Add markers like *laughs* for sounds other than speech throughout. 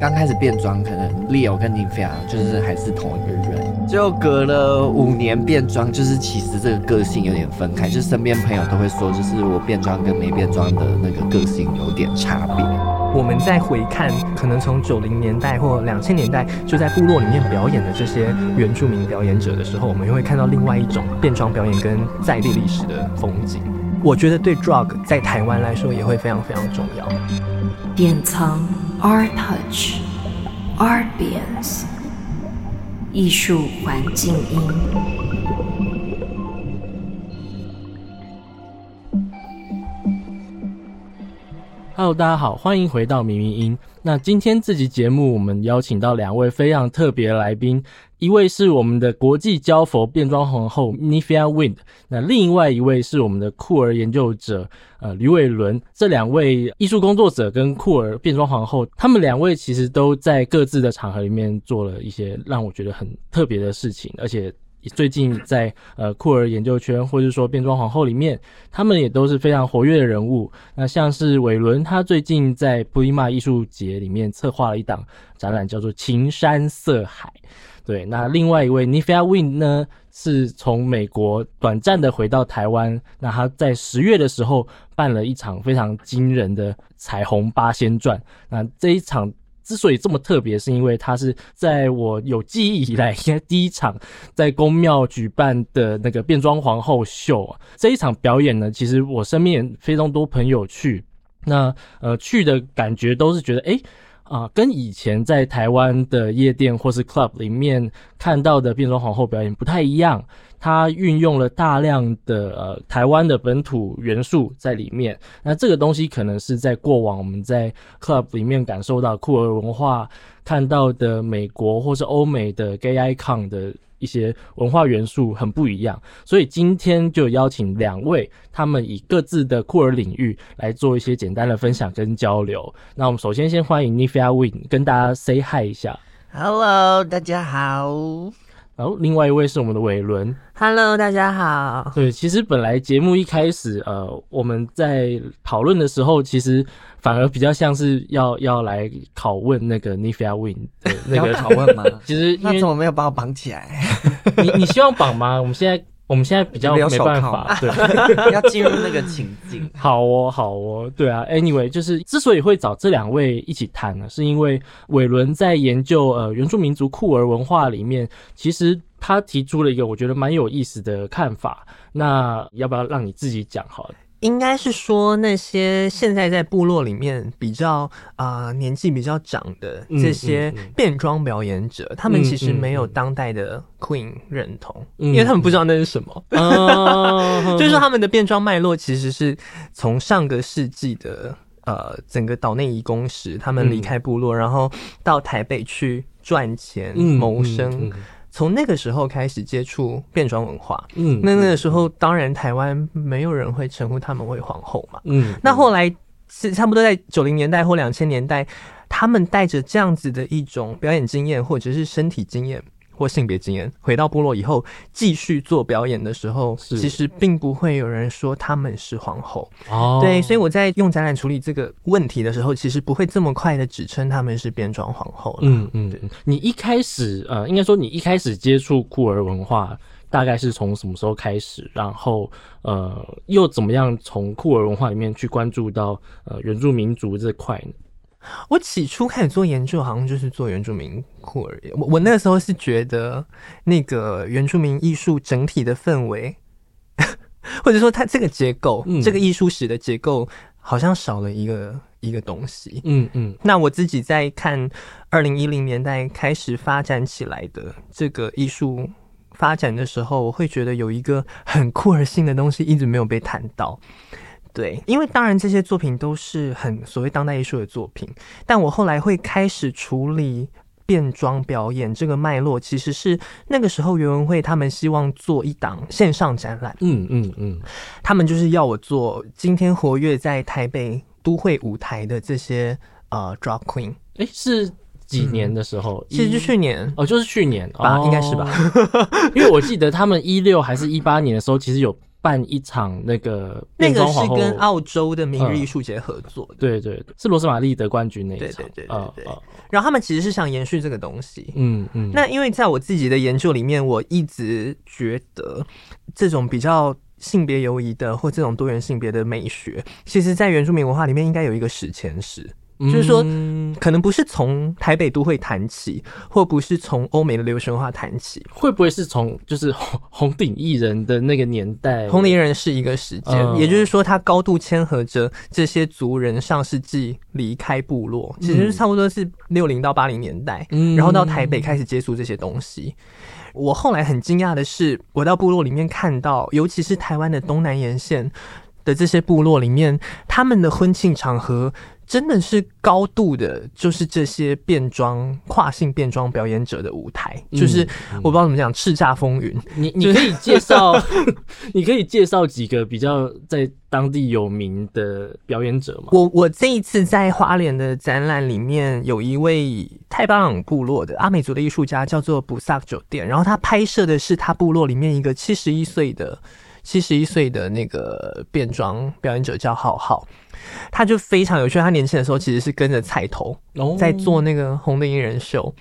刚开始变装，可能 Leo 跟 Nifia 就是还是同一个人，就隔了五年变装，就是其实这个个性有点分开，就是身边朋友都会说，就是我变装跟没变装的那个个性有点差别。我们再回看，可能从九零年代或两千年代就在部落里面表演的这些原住民表演者的时候，我们又会看到另外一种变装表演跟在地历史的风景。我觉得对 drug 在台湾来说也会非常非常重要。典藏 Art Touch Artbience 艺术环境音。 Hello，大家好，欢迎回到明明音。那今天这集节目，我们邀请到两位非常特别的来宾，一位是我们的国际交佛变装皇后 Nifia Wind，那另外一位是我们的酷儿研究者呃吕伟伦。这两位艺术工作者跟酷儿变装皇后，他们两位其实都在各自的场合里面做了一些让我觉得很特别的事情，而且。最近在呃酷儿研究圈，或者说变装皇后里面，他们也都是非常活跃的人物。那像是伟伦，他最近在布利马艺术节里面策划了一档展览，叫做《情山色海》。对，那另外一位 Nifia Win 呢，是从美国短暂的回到台湾。那他在十月的时候办了一场非常惊人的彩虹八仙传。那这一场。之所以这么特别，是因为它是在我有记忆以来 *laughs* 应该第一场在宫庙举办的那个变装皇后秀。这一场表演呢，其实我身边非常多朋友去，那呃去的感觉都是觉得，诶啊、跟以前在台湾的夜店或是 club 里面看到的变装皇后表演不太一样。它运用了大量的呃台湾的本土元素在里面，那这个东西可能是在过往我们在 club 里面感受到酷儿文化看到的美国或是欧美的 gay icon 的一些文化元素很不一样，所以今天就邀请两位，他们以各自的酷儿领域来做一些简单的分享跟交流。那我们首先先欢迎 Nifia Win 跟大家 say hi 一下，Hello，大家好。然后另外一位是我们的伟伦，Hello，大家好。对，其实本来节目一开始，呃，我们在讨论的时候，其实反而比较像是要要来拷问那个 Nifia Wind 的 *laughs* 那个拷问吗？*laughs* 其实那怎么没有把我绑起来？*laughs* 你你希望绑吗？我们现在。我们现在比较没办法，*laughs* 对，要进入那个情境。*laughs* 好哦，好哦，对啊。Anyway，就是之所以会找这两位一起谈呢，是因为伟伦在研究呃原住民族酷儿文化里面，其实他提出了一个我觉得蛮有意思的看法。那要不要让你自己讲好了？应该是说那些现在在部落里面比较啊、呃、年纪比较长的这些变装表演者，嗯嗯嗯、他们其实没有当代的 Queen 认同，嗯、因为他们不知道那是什么。*laughs* 嗯、就是说他们的变装脉络其实是从上个世纪的呃整个岛内移工时，他们离开部落，嗯、然后到台北去赚钱谋生。从那个时候开始接触变装文化，嗯，那那个时候当然台湾没有人会称呼他们为皇后嘛，嗯，那后来是差不多在九零年代或两千年代，他们带着这样子的一种表演经验或者是身体经验。或性别经验，回到部落以后继续做表演的时候，其实并不会有人说他们是皇后。哦，对，所以我在用展览处理这个问题的时候，其实不会这么快的指称他们是变装皇后了。嗯嗯，你一开始呃，应该说你一开始接触酷儿文化，大概是从什么时候开始？然后呃，又怎么样从酷儿文化里面去关注到呃原住民族这块呢？我起初开始做研究，好像就是做原住民酷儿。我我那个时候是觉得，那个原住民艺术整体的氛围，*laughs* 或者说它这个结构，嗯、这个艺术史的结构，好像少了一个一个东西。嗯嗯。那我自己在看二零一零年代开始发展起来的这个艺术发展的时候，我会觉得有一个很酷儿性的东西一直没有被谈到。对，因为当然这些作品都是很所谓当代艺术的作品，但我后来会开始处理变装表演这个脉络，其实是那个时候袁文慧他们希望做一档线上展览，嗯嗯嗯，他们就是要我做今天活跃在台北都会舞台的这些呃 drag queen，诶，是几年的时候？嗯、其实就去年哦，就是去年吧，哦、应该是吧？因为我记得他们一六还是一八年的时候，其实有。办一场那个那个是跟澳洲的明日艺术节合作的，对对，是罗斯玛丽得冠军那一场，对对对对对。然后他们其实是想延续这个东西，嗯嗯。那因为在我自己的研究里面，我一直觉得这种比较性别游移的或这种多元性别的美学，其实在原住民文化里面应该有一个史前史。就是说，可能不是从台北都会谈起，或不是从欧美的流行文化谈起，会不会是从就是红 *laughs* 红顶艺人的那个年代？红顶艺人是一个时间，嗯、也就是说，它高度牵合着这些族人上世纪离开部落，其实差不多是六零到八零年代，嗯、然后到台北开始接触这些东西。我后来很惊讶的是，我到部落里面看到，尤其是台湾的东南沿线的这些部落里面，他们的婚庆场合。真的是高度的，就是这些变装跨性变装表演者的舞台，嗯、就是我不知道怎么讲，叱咤风云。你你可以介绍，*laughs* 你可以介绍几个比较在当地有名的表演者吗？我我这一次在花莲的展览里面，有一位泰巴朗部落的阿美族的艺术家，叫做布萨克酒店，然后他拍摄的是他部落里面一个七十一岁的七十一岁的那个变装表演者，叫浩浩。他就非常有趣，他年轻的时候其实是跟着菜头在做那个红的艺人秀，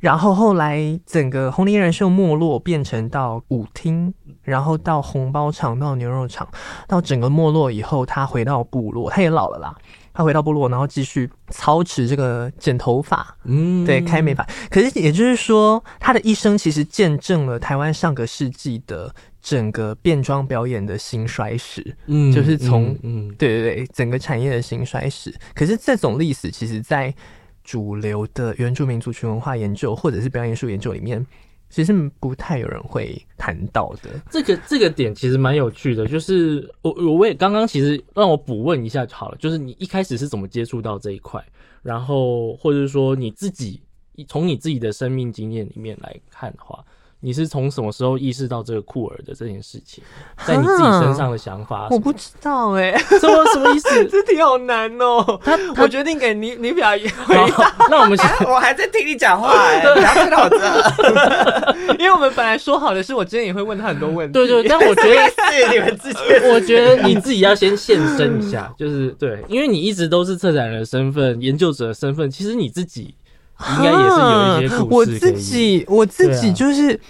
然后后来整个红的艺人秀没落，变成到舞厅，然后到红包厂，到牛肉厂，到整个没落以后，他回到部落，他也老了啦，他回到部落，然后继续操持这个剪头发，嗯，对，开美发。可是也就是说，他的一生其实见证了台湾上个世纪的。整个变装表演的兴衰史，嗯，就是从，嗯，对对对，整个产业的兴衰史。可是这种历史，其实，在主流的原住民族群文化研究或者是表演艺术研究里面，其实不太有人会谈到的。这个这个点其实蛮有趣的，就是我我也刚刚其实让我补问一下就好了，就是你一开始是怎么接触到这一块，然后或者是说你自己从你自己的生命经验里面来看的话。你是从什么时候意识到这个酷儿的这件事情，在你自己身上的想法？我不知道哎、欸，什么什么意思？*laughs* 这题好难哦、喔。他，我决定给你你表回答。那我们先，我还在听你讲话哎、欸，不要看到这。*laughs* 因为我们本来说好的是，我今天也会问他很多问题。对，对对，但我觉得是你们自己。我觉得你自己要先现身一下，就是对，因为你一直都是策展人的身份、研究者的身份，其实你自己。应该也是有一些故事。我自己，我自己就是，啊、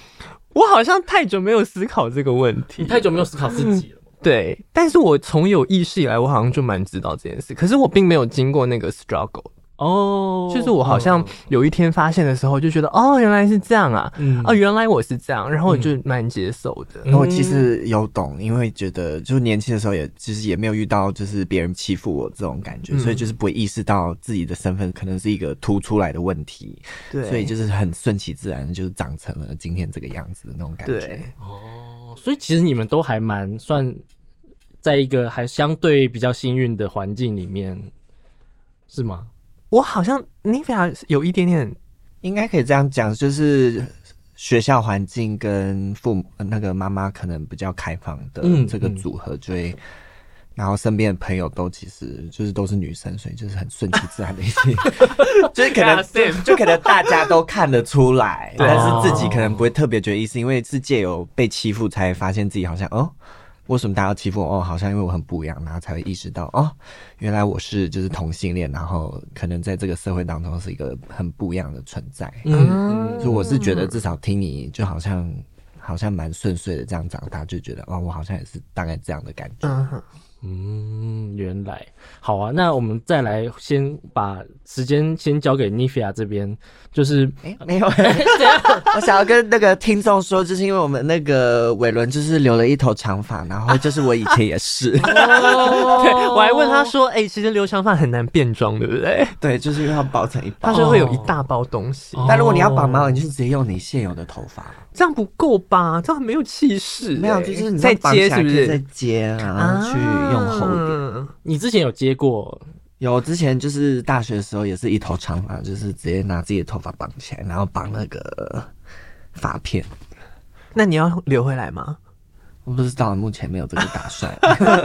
我好像太久没有思考这个问题，你太久没有思考自己了。对，但是我从有意识以来，我好像就蛮知道这件事，可是我并没有经过那个 struggle。哦，就是我好像有一天发现的时候，就觉得哦，原来是这样啊，嗯，哦，原来我是这样，然后我就蛮接受的。然后我其实有懂，因为觉得就是年轻的时候也其实也没有遇到就是别人欺负我这种感觉，所以就是不会意识到自己的身份可能是一个突出来的问题，对，所以就是很顺其自然，就是长成了今天这个样子的那种感觉。对，哦，所以其实你们都还蛮算在一个还相对比较幸运的环境里面，是吗？我好像你比较有一点点，应该可以这样讲，就是学校环境跟父母那个妈妈可能比较开放的这个组合，所以、嗯嗯、然后身边的朋友都其实就是都是女生，所以就是很顺其自然的一些，*laughs* 就是可能就可能大家都看得出来，但是自己可能不会特别觉得意思，因为是借由被欺负才发现自己好像哦。为什么大家要欺负我？哦，好像因为我很不一样，然后才会意识到哦，原来我是就是同性恋，然后可能在这个社会当中是一个很不一样的存在。嗯，所以我是觉得至少听你就好像好像蛮顺遂的这样长大，就觉得哦，我好像也是大概这样的感觉。嗯嗯，原来。好啊，那我们再来先把时间先交给 Nifia 这边，就是哎、欸、没有，*laughs* 我想要跟那个听众说，就是因为我们那个伟伦就是留了一头长发，然后就是我以前也是，*laughs* 对，我还问他说，哎、欸，其实留长发很难变装，对不对？对，就是因为它包成一包，他说会有一大包东西，但如果你要绑毛，你就直接用你现有的头发。这样不够吧？这样很没有气势。没有，就是你在接，是不是在接啊？去用厚点。你之前有接过？有，之前就是大学的时候也是一头长发，就是直接拿自己的头发绑起来，然后绑那个发片。那你要留回来吗？我不知道，目前没有这个打算。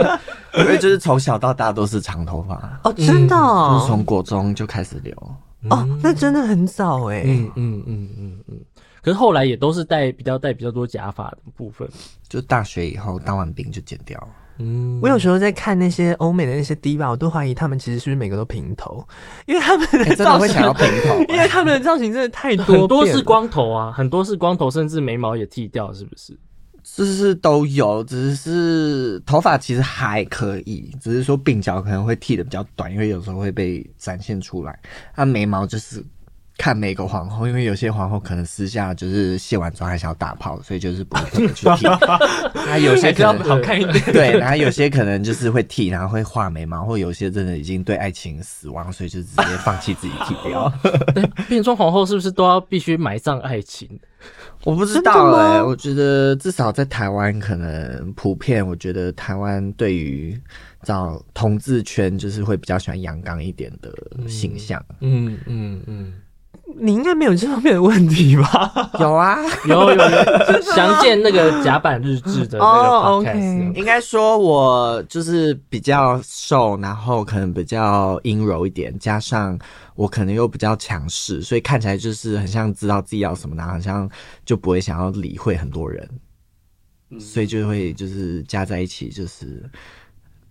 *laughs* 因为就是从小到大都是长头发哦，真的，哦，就是从国中就开始留。哦，那真的很早哎。嗯嗯嗯嗯嗯。可是后来也都是戴比较戴比较多假发的部分。就大学以后当完兵就剪掉了。嗯，我有时候在看那些欧美的那些 Diva，我都怀疑他们其实是不是每个都平头，因为他们的造型、欸、真的会想要平头，*laughs* 因为他们的造型真的太多，很多是光头啊，很多是光头，甚至眉毛也剃掉，是不是？就是都有，只是头发其实还可以，只是说鬓角可能会剃的比较短，因为有时候会被展现出来。那眉毛就是。看每个皇后，因为有些皇后可能私下就是卸完妆还想要打炮，所以就是不会去 *laughs* 剃。那有些可能好看一点，对，然后有些可能就是会剃，然后会画眉毛，或有些真的已经对爱情死亡，所以就直接放弃自己剃掉。*laughs* 变装皇后是不是都要必须埋葬爱情？我不知道哎、欸，我觉得至少在台湾可能普遍，我觉得台湾对于找同志圈就是会比较喜欢阳刚一点的形象。嗯嗯嗯。嗯你应该没有这方面的问题吧？*laughs* 有啊，有有有，*laughs* 详见那个甲板日志的那个 podcast。Oh. 应该说我就是比较瘦，然后可能比较阴柔一点，加上我可能又比较强势，所以看起来就是很像知道自己要什么，然后好像就不会想要理会很多人，所以就会就是加在一起，就是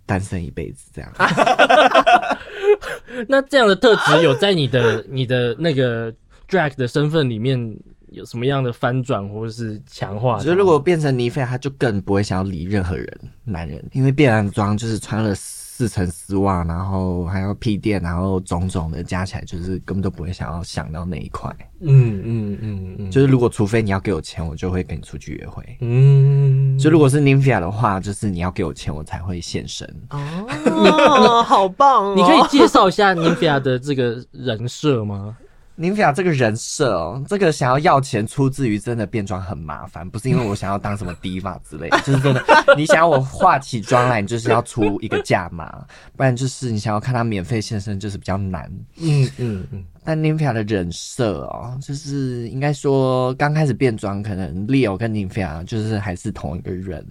单身一辈子这样。*laughs* *laughs* 那这样的特质有在你的你的那个 drag 的身份里面有什么样的翻转或者是强化？就如果变成尼菲，他就更不会想要理任何人，男人，因为变完装就是穿了。四层丝袜，然后还要屁垫，然后种种的加起来，就是根本都不会想要想到那一块。嗯嗯嗯嗯，就是如果除非你要给我钱，我就会跟你出去约会。嗯，就如果是 Nymphia 的话，就是你要给我钱，我才会现身。哦，好棒哦！*laughs* 你可以介绍一下 Nymphia 的这个人设吗？尼菲亚这个人设哦，这个想要要钱出自于真的变装很麻烦，不是因为我想要当什么 diva 之类的，*laughs* 就是真的，你想要我化起妆来，你就是要出一个价嘛，不然就是你想要看他免费现身，就是比较难。嗯嗯嗯。但林菲亚的人设哦，就是应该说刚开始变装，可能 Leo 跟林菲亚就是还是同一个人。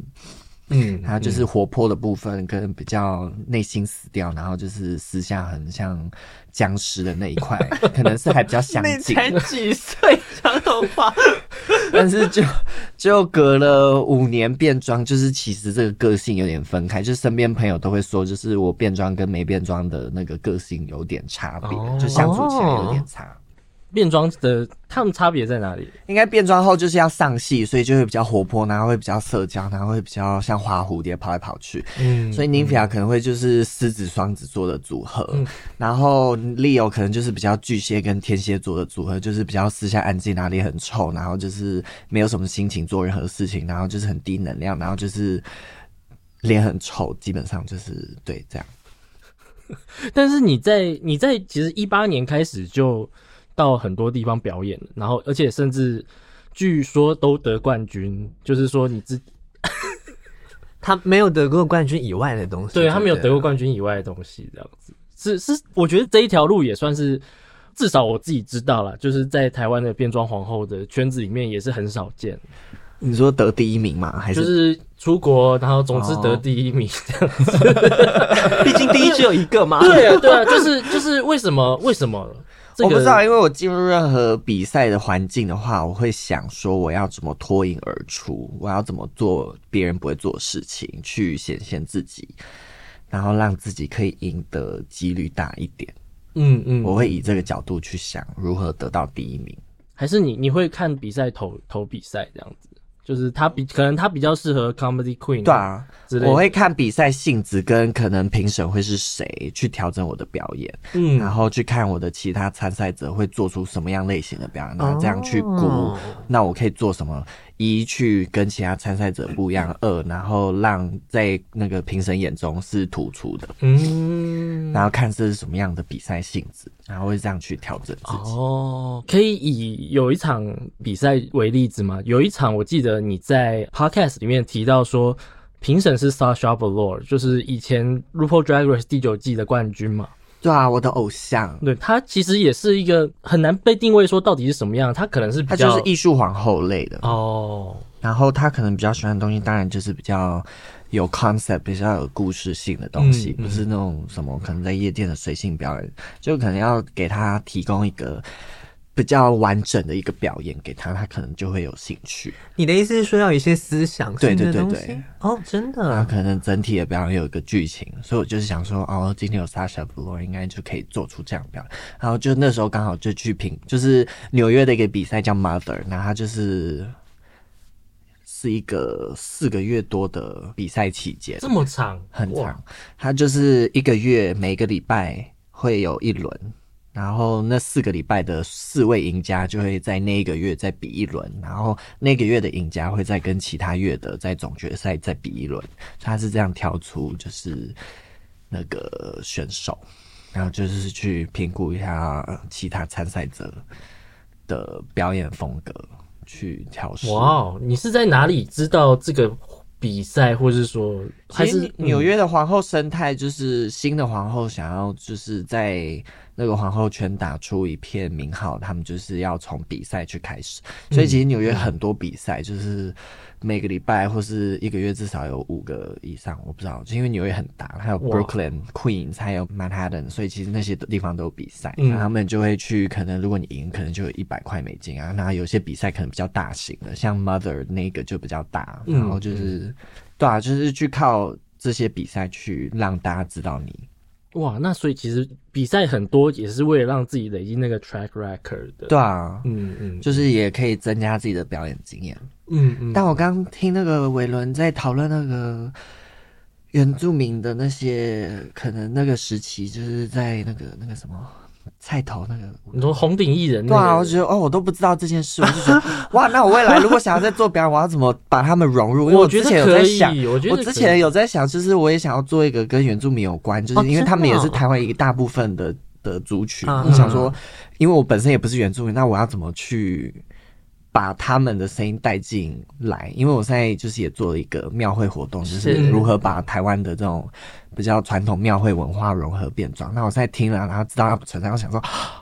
嗯，他就是活泼的部分，跟比较内心死掉，然后就是私下很像僵尸的那一块，*laughs* 可能是还比较相近。才几岁，长头发，但是就就隔了五年变装，就是其实这个个性有点分开，就是身边朋友都会说，就是我变装跟没变装的那个个性有点差别，哦、就相处起来有点差。变装的他们差别在哪里？应该变装后就是要上戏，所以就会比较活泼，然后会比较社交，然后会比较像花蝴蝶跑来跑去。嗯，所以 Nymphia 可能会就是狮子双子座的组合，嗯、然后 Leo 可能就是比较巨蟹跟天蝎座的组合，就是比较私下安静，哪里很臭，然后就是没有什么心情做任何事情，然后就是很低能量，然后就是脸很臭，基本上就是对这样。*laughs* 但是你在你在其实一八年开始就。到很多地方表演，然后而且甚至据说都得冠军，就是说你自 *laughs* 他没有得过冠军以外的东西，对，他没有得过冠军以外的东西，这样子是是，我觉得这一条路也算是至少我自己知道了，就是在台湾的变装皇后的圈子里面也是很少见。你说得第一名吗？还是就是出国，然后总之得第一名这样子？*laughs* 毕竟第一只有一个嘛。对啊，对啊，就是就是为什么为什么？我不知道，因为我进入任何比赛的环境的话，我会想说我要怎么脱颖而出，我要怎么做别人不会做的事情，去显现自己，然后让自己可以赢得几率大一点。嗯嗯，我会以这个角度去想如何得到第一名。还是你你会看比赛投投比赛这样子？就是他比可能他比较适合 comedy queen，对啊，我会看比赛性质跟可能评审会是谁去调整我的表演，嗯，然后去看我的其他参赛者会做出什么样类型的表演，然后这样去估，哦、那我可以做什么？一去跟其他参赛者不一样，二然后让在那个评审眼中是突出的，嗯，然后看这是什么样的比赛性质，然后会这样去调整自己。哦，可以以有一场比赛为例子吗？有一场我记得你在 podcast 里面提到说，评审是 Sasha Velour，就是以前 RuPaul Drag Race 第九季的冠军嘛。对啊，我的偶像。对，他其实也是一个很难被定位说到底是什么样。他可能是比较他就是艺术皇后类的哦。然后他可能比较喜欢的东西，当然就是比较有 concept、比较有故事性的东西，嗯、不是那种什么可能在夜店的随性表演，就可能要给他提供一个比较完整的一个表演给他，他可能就会有兴趣。你的意思是说要有一些思想性的东西？对对对对。哦，真的。他可能整体的表演有一个剧情，所以我就是想说，哦，今天有 Sasha Velour 应该就可以做出这样表演。然后就那时候刚好就去评，就是纽约的一个比赛叫 Mother，那他就是是一个四个月多的比赛期间，这么长，很长。他就是一个月，每个礼拜会有一轮。然后那四个礼拜的四位赢家就会在那一个月再比一轮，然后那个月的赢家会再跟其他月的在总决赛再比一轮，他是这样挑出就是那个选手，然后就是去评估一下其他参赛者的表演风格去调试。哇，你是在哪里知道这个比赛，或是说还是纽约的皇后生态？就是新的皇后想要就是在。那个皇后圈打出一片名号，他们就是要从比赛去开始，所以其实纽约很多比赛，就是每个礼拜或是一个月至少有五个以上，我不知道，就因为纽约很大，还有 Brooklyn、Queens，还有 Manhattan，所以其实那些地方都有比赛，那他们就会去，可能如果你赢，可能就有一百块美金啊。那有些比赛可能比较大型的，像 Mother 那个就比较大，然后就是对啊，就是去靠这些比赛去让大家知道你。哇，那所以其实比赛很多也是为了让自己累积那个 track record 的。对啊，嗯嗯，就是也可以增加自己的表演经验。嗯嗯。但我刚听那个伟伦在讨论那个原住民的那些，可能那个时期就是在那个那个什么。菜头那个，你说红顶艺人、那个？对啊，我觉得哦，我都不知道这件事，我就觉得哇，那我未来如果想要再做表演，我要怎么把他们融入？因为我之前有在想，我，我之前有在想，就是我也想要做一个跟原住民有关，就是因为他们也是台湾一个大部分的的族群。我想说，因为我本身也不是原住民，那我要怎么去？把他们的声音带进来，因为我现在就是也做了一个庙会活动，就是如何把台湾的这种比较传统庙会文化融合变装。那我现在听了，然后知道他们存在，我想说，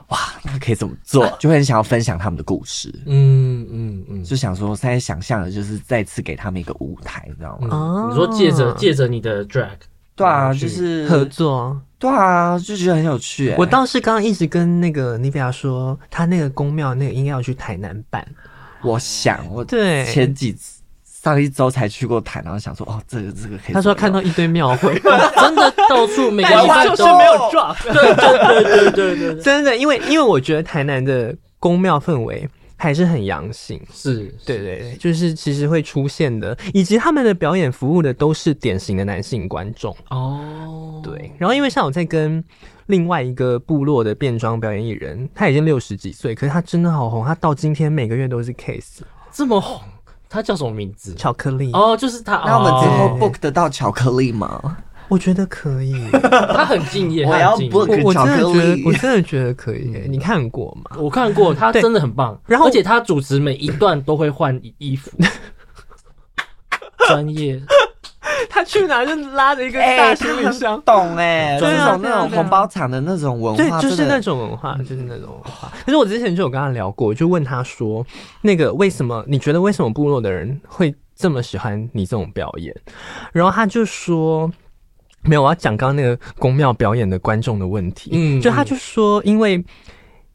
哇，那可以怎么做？*laughs* 就会很想要分享他们的故事。嗯嗯嗯，就想说，现在想象的就是再次给他们一个舞台，你知道吗？哦，你说借着借着你的 drag，对啊，就是合作，对啊，就觉得很有趣。我倒是刚刚一直跟那个尼比亚说，他那个宫庙那个应该要去台南办。我想，我对前几次上一周才去过台，然后想说，哦，这个这个可以。他说看到一堆庙会，*laughs* 真的到处每个 *laughs* 礼拜都没有 drop。*laughs* 对对对对对对，真的，因为因为我觉得台南的宫庙氛围还是很阳性，是，对对对，就是其实会出现的，以及他们的表演服务的都是典型的男性观众哦。对，然后因为像我在跟。另外一个部落的变装表演艺人，他已经六十几岁，可是他真的好红，他到今天每个月都是 case，这么红。他叫什么名字？巧克力哦，就是他。那我们之后 book 得到巧克力吗？我觉得可以。*laughs* 他很敬业，我要 book 巧克力。我真的觉得可以。你看过吗？我看过，他真的很棒。*laughs* 然后，而且他主持每一段都会换衣服，*laughs* 专业。他去哪就拉着一个大行李箱，懂哎，就是那种那种红包场的那种文化，对，就是那种文化，就是那种文化。可是我之前就有跟他聊过，就问他说，那个为什么你觉得为什么部落的人会这么喜欢你这种表演？然后他就说，没有，我要讲刚刚那个宫庙表演的观众的问题。嗯，就他就说，因为。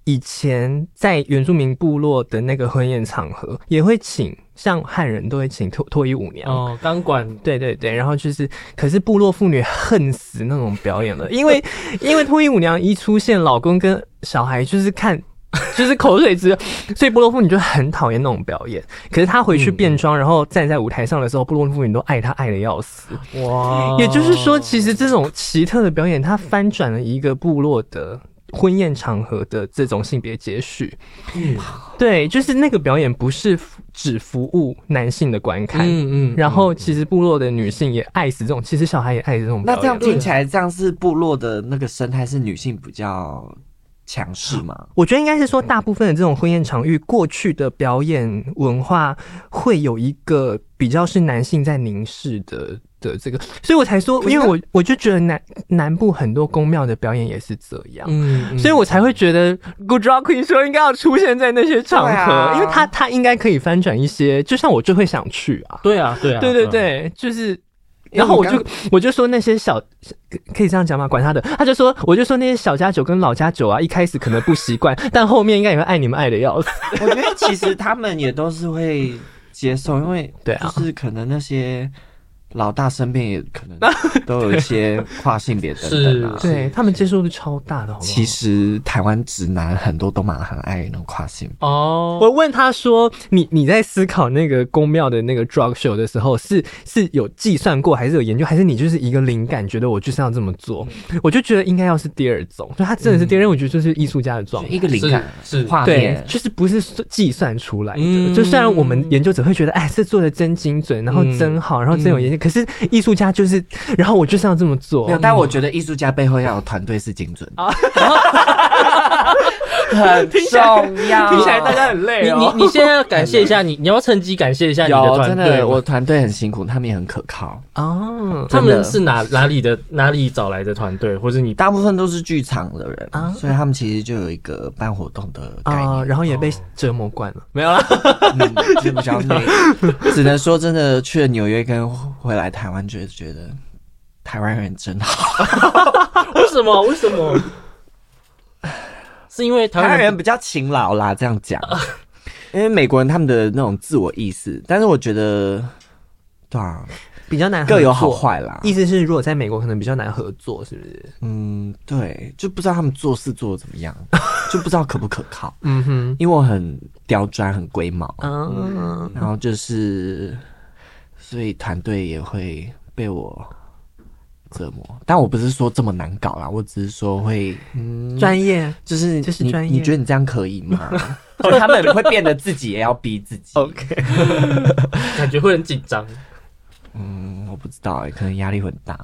以前在原住民部落的那个婚宴场合，也会请像汉人都会请脱脱衣舞娘哦，钢管，对对对，然后就是，可是部落妇女恨死那种表演了，因为 *laughs* 因为脱衣舞娘一出现，老公跟小孩就是看 *laughs* 就是口水直流，所以部落妇女就很讨厌那种表演。可是她回去变装，然后站在舞台上的时候，部落妇女都爱她爱的要死。哇，也就是说，其实这种奇特的表演，它翻转了一个部落的。婚宴场合的这种性别接续，嗯，对，就是那个表演不是只服务男性的观看，嗯嗯，然后其实部落的女性也爱死这种，其实小孩也爱这种。那这样听起来，这样是部落的那个生态是女性比较强势吗？我觉得应该是说，大部分的这种婚宴场域，过去的表演文化会有一个比较是男性在凝视的。的这个，所以我才说，因为我我就觉得南南部很多宫庙的表演也是这样，嗯，所以我才会觉得 Good Queen 说应该要出现在那些场合，因为他他应该可以翻转一些，就像我就会想去啊，对啊，对啊，对对对，就是然后我就我就说那些小可以这样讲吗？管他的，他就说我就说那些小家酒跟老家酒啊，一开始可能不习惯，*laughs* 但后面应该也会爱你们爱的要死。我觉得其实他们也都是会接受，因为对啊，就是可能那些。老大身边也可能 *laughs* 都有一些跨性别等等啊，对他们接受度超大的好好。其实台湾直男很多都蛮很爱那种跨性哦。我问他说：“你你在思考那个宫庙的那个 drug show 的时候，是是有计算过，还是有研究，还是你就是一个灵感，觉得我就是要这么做？”我就觉得应该要是第二种，就他真的是第二种，我觉得就是艺术家的状态，一个灵感是画面，就是不是计算出来的。就虽然我们研究者会觉得，哎，这做的真精准，然后真好，然后真有研究。可是艺术家就是，然后我就是要这么做。没有，但我觉得艺术家背后要有团队是精准的，*laughs* *laughs* *laughs* 很重要。听起来大家很累。你你你现在要感谢一下你，你要趁机感谢一下你的团队。我团队很辛苦，他们也很可靠哦。他们是哪哪里的哪里找来的团队，或者你大部分都是剧场的人啊，所以他们其实就有一个办活动的概念，然后也被折磨惯了。没有啦，*laughs* 就比较累。*laughs* 只能说真的去了纽约跟回来台。完全觉得台湾人真好，*laughs* 为什么？为什么？是因为台湾人比较勤劳啦，这样讲。因为美国人他们的那种自我意识，但是我觉得，对啊，比较难，各有好坏啦。意思是，如果在美国可能比较难合作，是不是？嗯，对，就不知道他们做事做的怎么样，*laughs* 就不知道可不可靠。嗯哼，因为我很刁钻，很龟毛，嗯，然后就是。所以团队也会被我折磨，但我不是说这么难搞啦，我只是说会专、嗯、业，就是就是专业。你觉得你这样可以吗？*laughs* 就他们会变得自己也要逼自己，OK，*laughs* 感觉会很紧张。嗯，我不知道哎、欸，可能压力很大。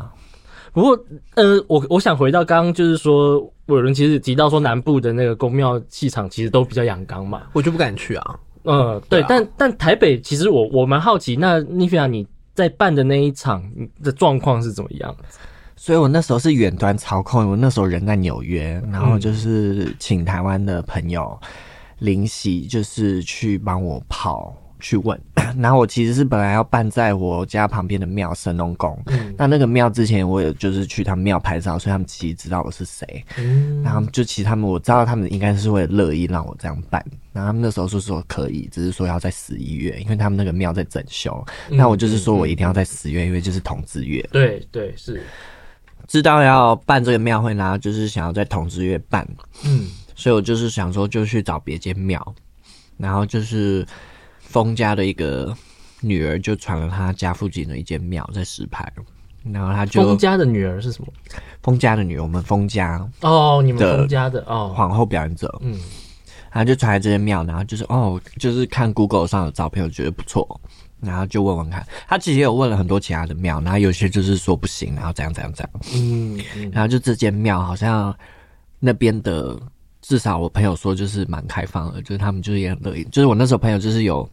不过，呃，我我想回到刚刚，就是说，伟人其实提到说，南部的那个宫庙气场其实都比较阳刚嘛，我就不敢去啊。嗯，对，但但台北其实我我蛮好奇，那妮菲亚你在办的那一场的状况是怎么样？所以我那时候是远端操控，我那时候人在纽约，然后就是请台湾的朋友林喜就是去帮我跑。去问，*clears throat* 然后我其实是本来要办在我家旁边的庙神农宫，嗯、那那个庙之前我也就是去他们庙拍照，所以他们其实知道我是谁，嗯、然后就其实他们我知道他们应该是会乐意让我这样办，然后他们那时候是说可以，只是说要在十一月，因为他们那个庙在整修，嗯、那我就是说我一定要在十月，因为就是同志月，对对是，知道要办这个庙会，然后就是想要在同志月办，嗯，所以我就是想说就去找别间庙，然后就是。封家的一个女儿就传了他家附近的一间庙在石牌，然后他就封家的女儿是什么？封家的女儿，我们封家哦，你们封家的哦，皇后表演者，嗯，然后就传来这间庙，然后就是哦，就是看 Google 上的照片，我觉得不错，然后就问问看，他其实也有问了很多其他的庙，然后有些就是说不行，然后怎样怎样怎样，嗯，嗯，然后就这间庙好像那边的至少我朋友说就是蛮开放的，就是他们就是也很乐意，就是我那时候朋友就是有。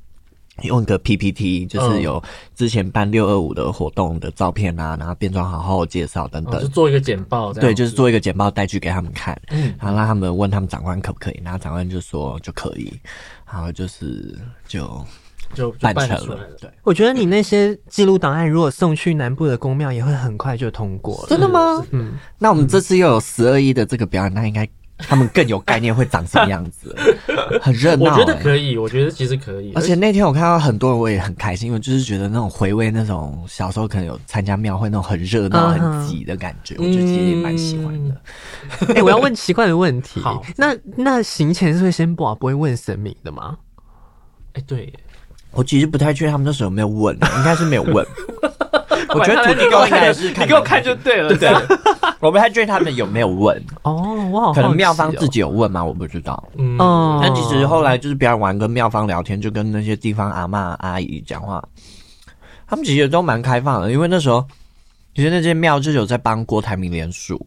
用一个 PPT，就是有之前办六二五的活动的照片啊，然后变装好后介绍等等，就做一个简报。对，就是做一个简报带去给他们看，嗯，然后让他们问他们长官可不可以，然后长官就说就可以，然后就是就就办成了。对，我觉得你那些记录档案如果送去南部的公庙，也会很快就通过了。真的吗？嗯，那我们这次又有十二亿的这个表演，那应该。他们更有概念会长什么样子，*laughs* 很热闹。我觉得可以，我觉得其实可以。而且那天我看到很多人，我也很开心，因为就是觉得那种回味那种小时候可能有参加庙会那种很热闹、很挤的感觉，我觉得其实也蛮喜欢的。哎，*laughs* 我要问奇怪的问题。好，那那行前是会先播，不会问神明的吗？哎，对，我其实不太确定他们那时候有没有问，应该是没有问。*laughs* *laughs* 我觉得你给我看，你给我看就对了。对，*laughs* 我不太确定他们有没有问哦，我好可能妙方自己有问吗？我不知道。嗯，但其实后来就是表演完跟妙方聊天，就跟那些地方阿妈阿姨讲话，他们其实都蛮开放的，因为那时候其实那间庙就有在帮郭台铭连署。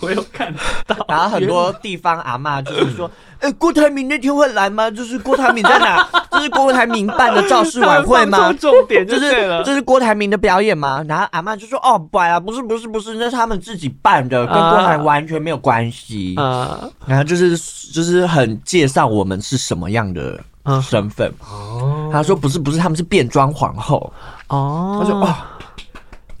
我有看到，然后很多地方阿嬷就是说。*laughs* 哎，郭台铭那天会来吗？就是郭台铭在哪？*laughs* 这是郭台铭办的造势晚会吗？重点就，是这是郭台铭的表演吗？然后阿妈就说：“哦，不啊，不是，不是，不是，那是他们自己办的，跟郭台完全没有关系。”啊，然后就是就是很介绍我们是什么样的身份哦。哦，他说不是不是，他们是变装皇后哦。他说哦，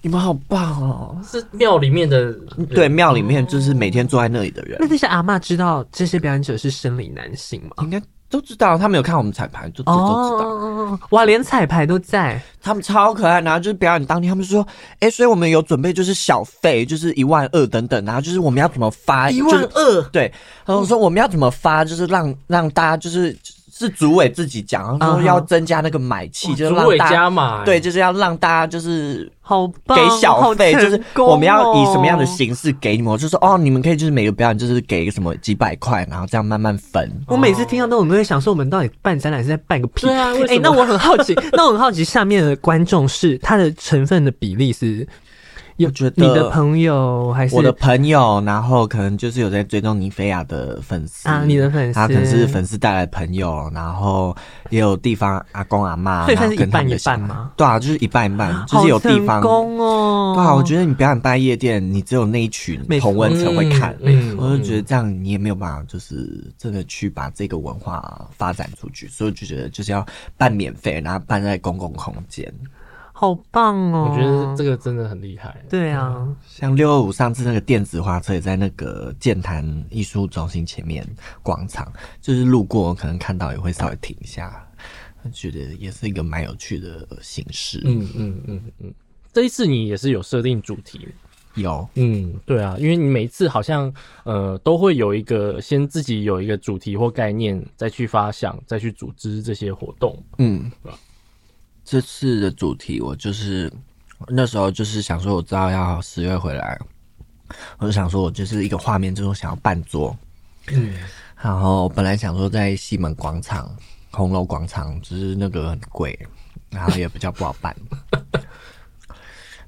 你们好棒哦，是庙里面的，对，庙里面就是每天坐在那里的人。那那些阿嬷知道这些表演者是生理男性吗？应该。都知道，他们有看我们彩排，就都知道。哦，哇，连彩排都在，他们超可爱。然后就是表演当天，他们说：“哎、欸，所以我们有准备，就是小费，就是一万二等等。然后就是我们要怎么发？一万二？对。然后说我们要怎么发，就是让让大家就是。”是主委自己讲，然后说要增加那个买气，uh -huh. 就是让大家买，对，就是要让大家就是好给小费，就是我们要以什么样的形式给你们，就是说哦，你们可以就是每个表演就是给什么几百块，然后这样慢慢分。我每次听到那种都会想说，我们到底办展览是在办个屁？对啊，哎、欸，那我很好奇，*laughs* 那我很好奇，下面的观众是他的成分的比例是？有觉得你的朋友还是我的朋友，然后可能就是有在追踪尼菲亚的粉丝啊，你的粉丝，他可能是粉丝带来的朋友，然后也有地方阿公阿妈，所以算是一半一半吗？对啊，就是一半一半，就是有地方工哦。对啊，我觉得你表演办夜店，你只有那一群同温层会看，嗯，我就觉得这样你也没有办法，就是真的去把这个文化发展出去，所以我就觉得就是要办免费，然后办在公共空间。好棒哦！我觉得这个真的很厉害。对啊，像六二五上次那个电子花车也在那个剑潭艺术中心前面广场，就是路过可能看到也会稍微停一下，觉得也是一个蛮有趣的形式。嗯嗯嗯嗯，这一次你也是有设定主题？有，嗯，对啊，因为你每一次好像呃都会有一个先自己有一个主题或概念，再去发想，再去组织这些活动。嗯，对吧？这次的主题，我就是那时候就是想说，我知道要十月回来，我就想说，我就是一个画面，就是想要办桌，嗯，*laughs* 然后本来想说在西门广场、红楼广场，只是那个很贵，然后也比较不好办，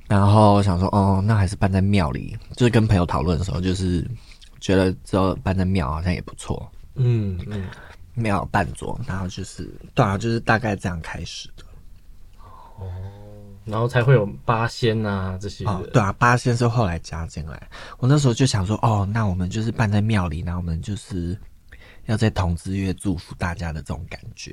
然后想说，哦，那还是办在庙里，就是跟朋友讨论的时候，就是觉得之后办在庙好像也不错，嗯嗯，庙办桌，然后就是对啊，就是大概这样开始的。哦，然后才会有八仙啊这些。哦，对啊，八仙是后来加进来。我那时候就想说，哦，那我们就是办在庙里，那我们就是要在同志月祝福大家的这种感觉。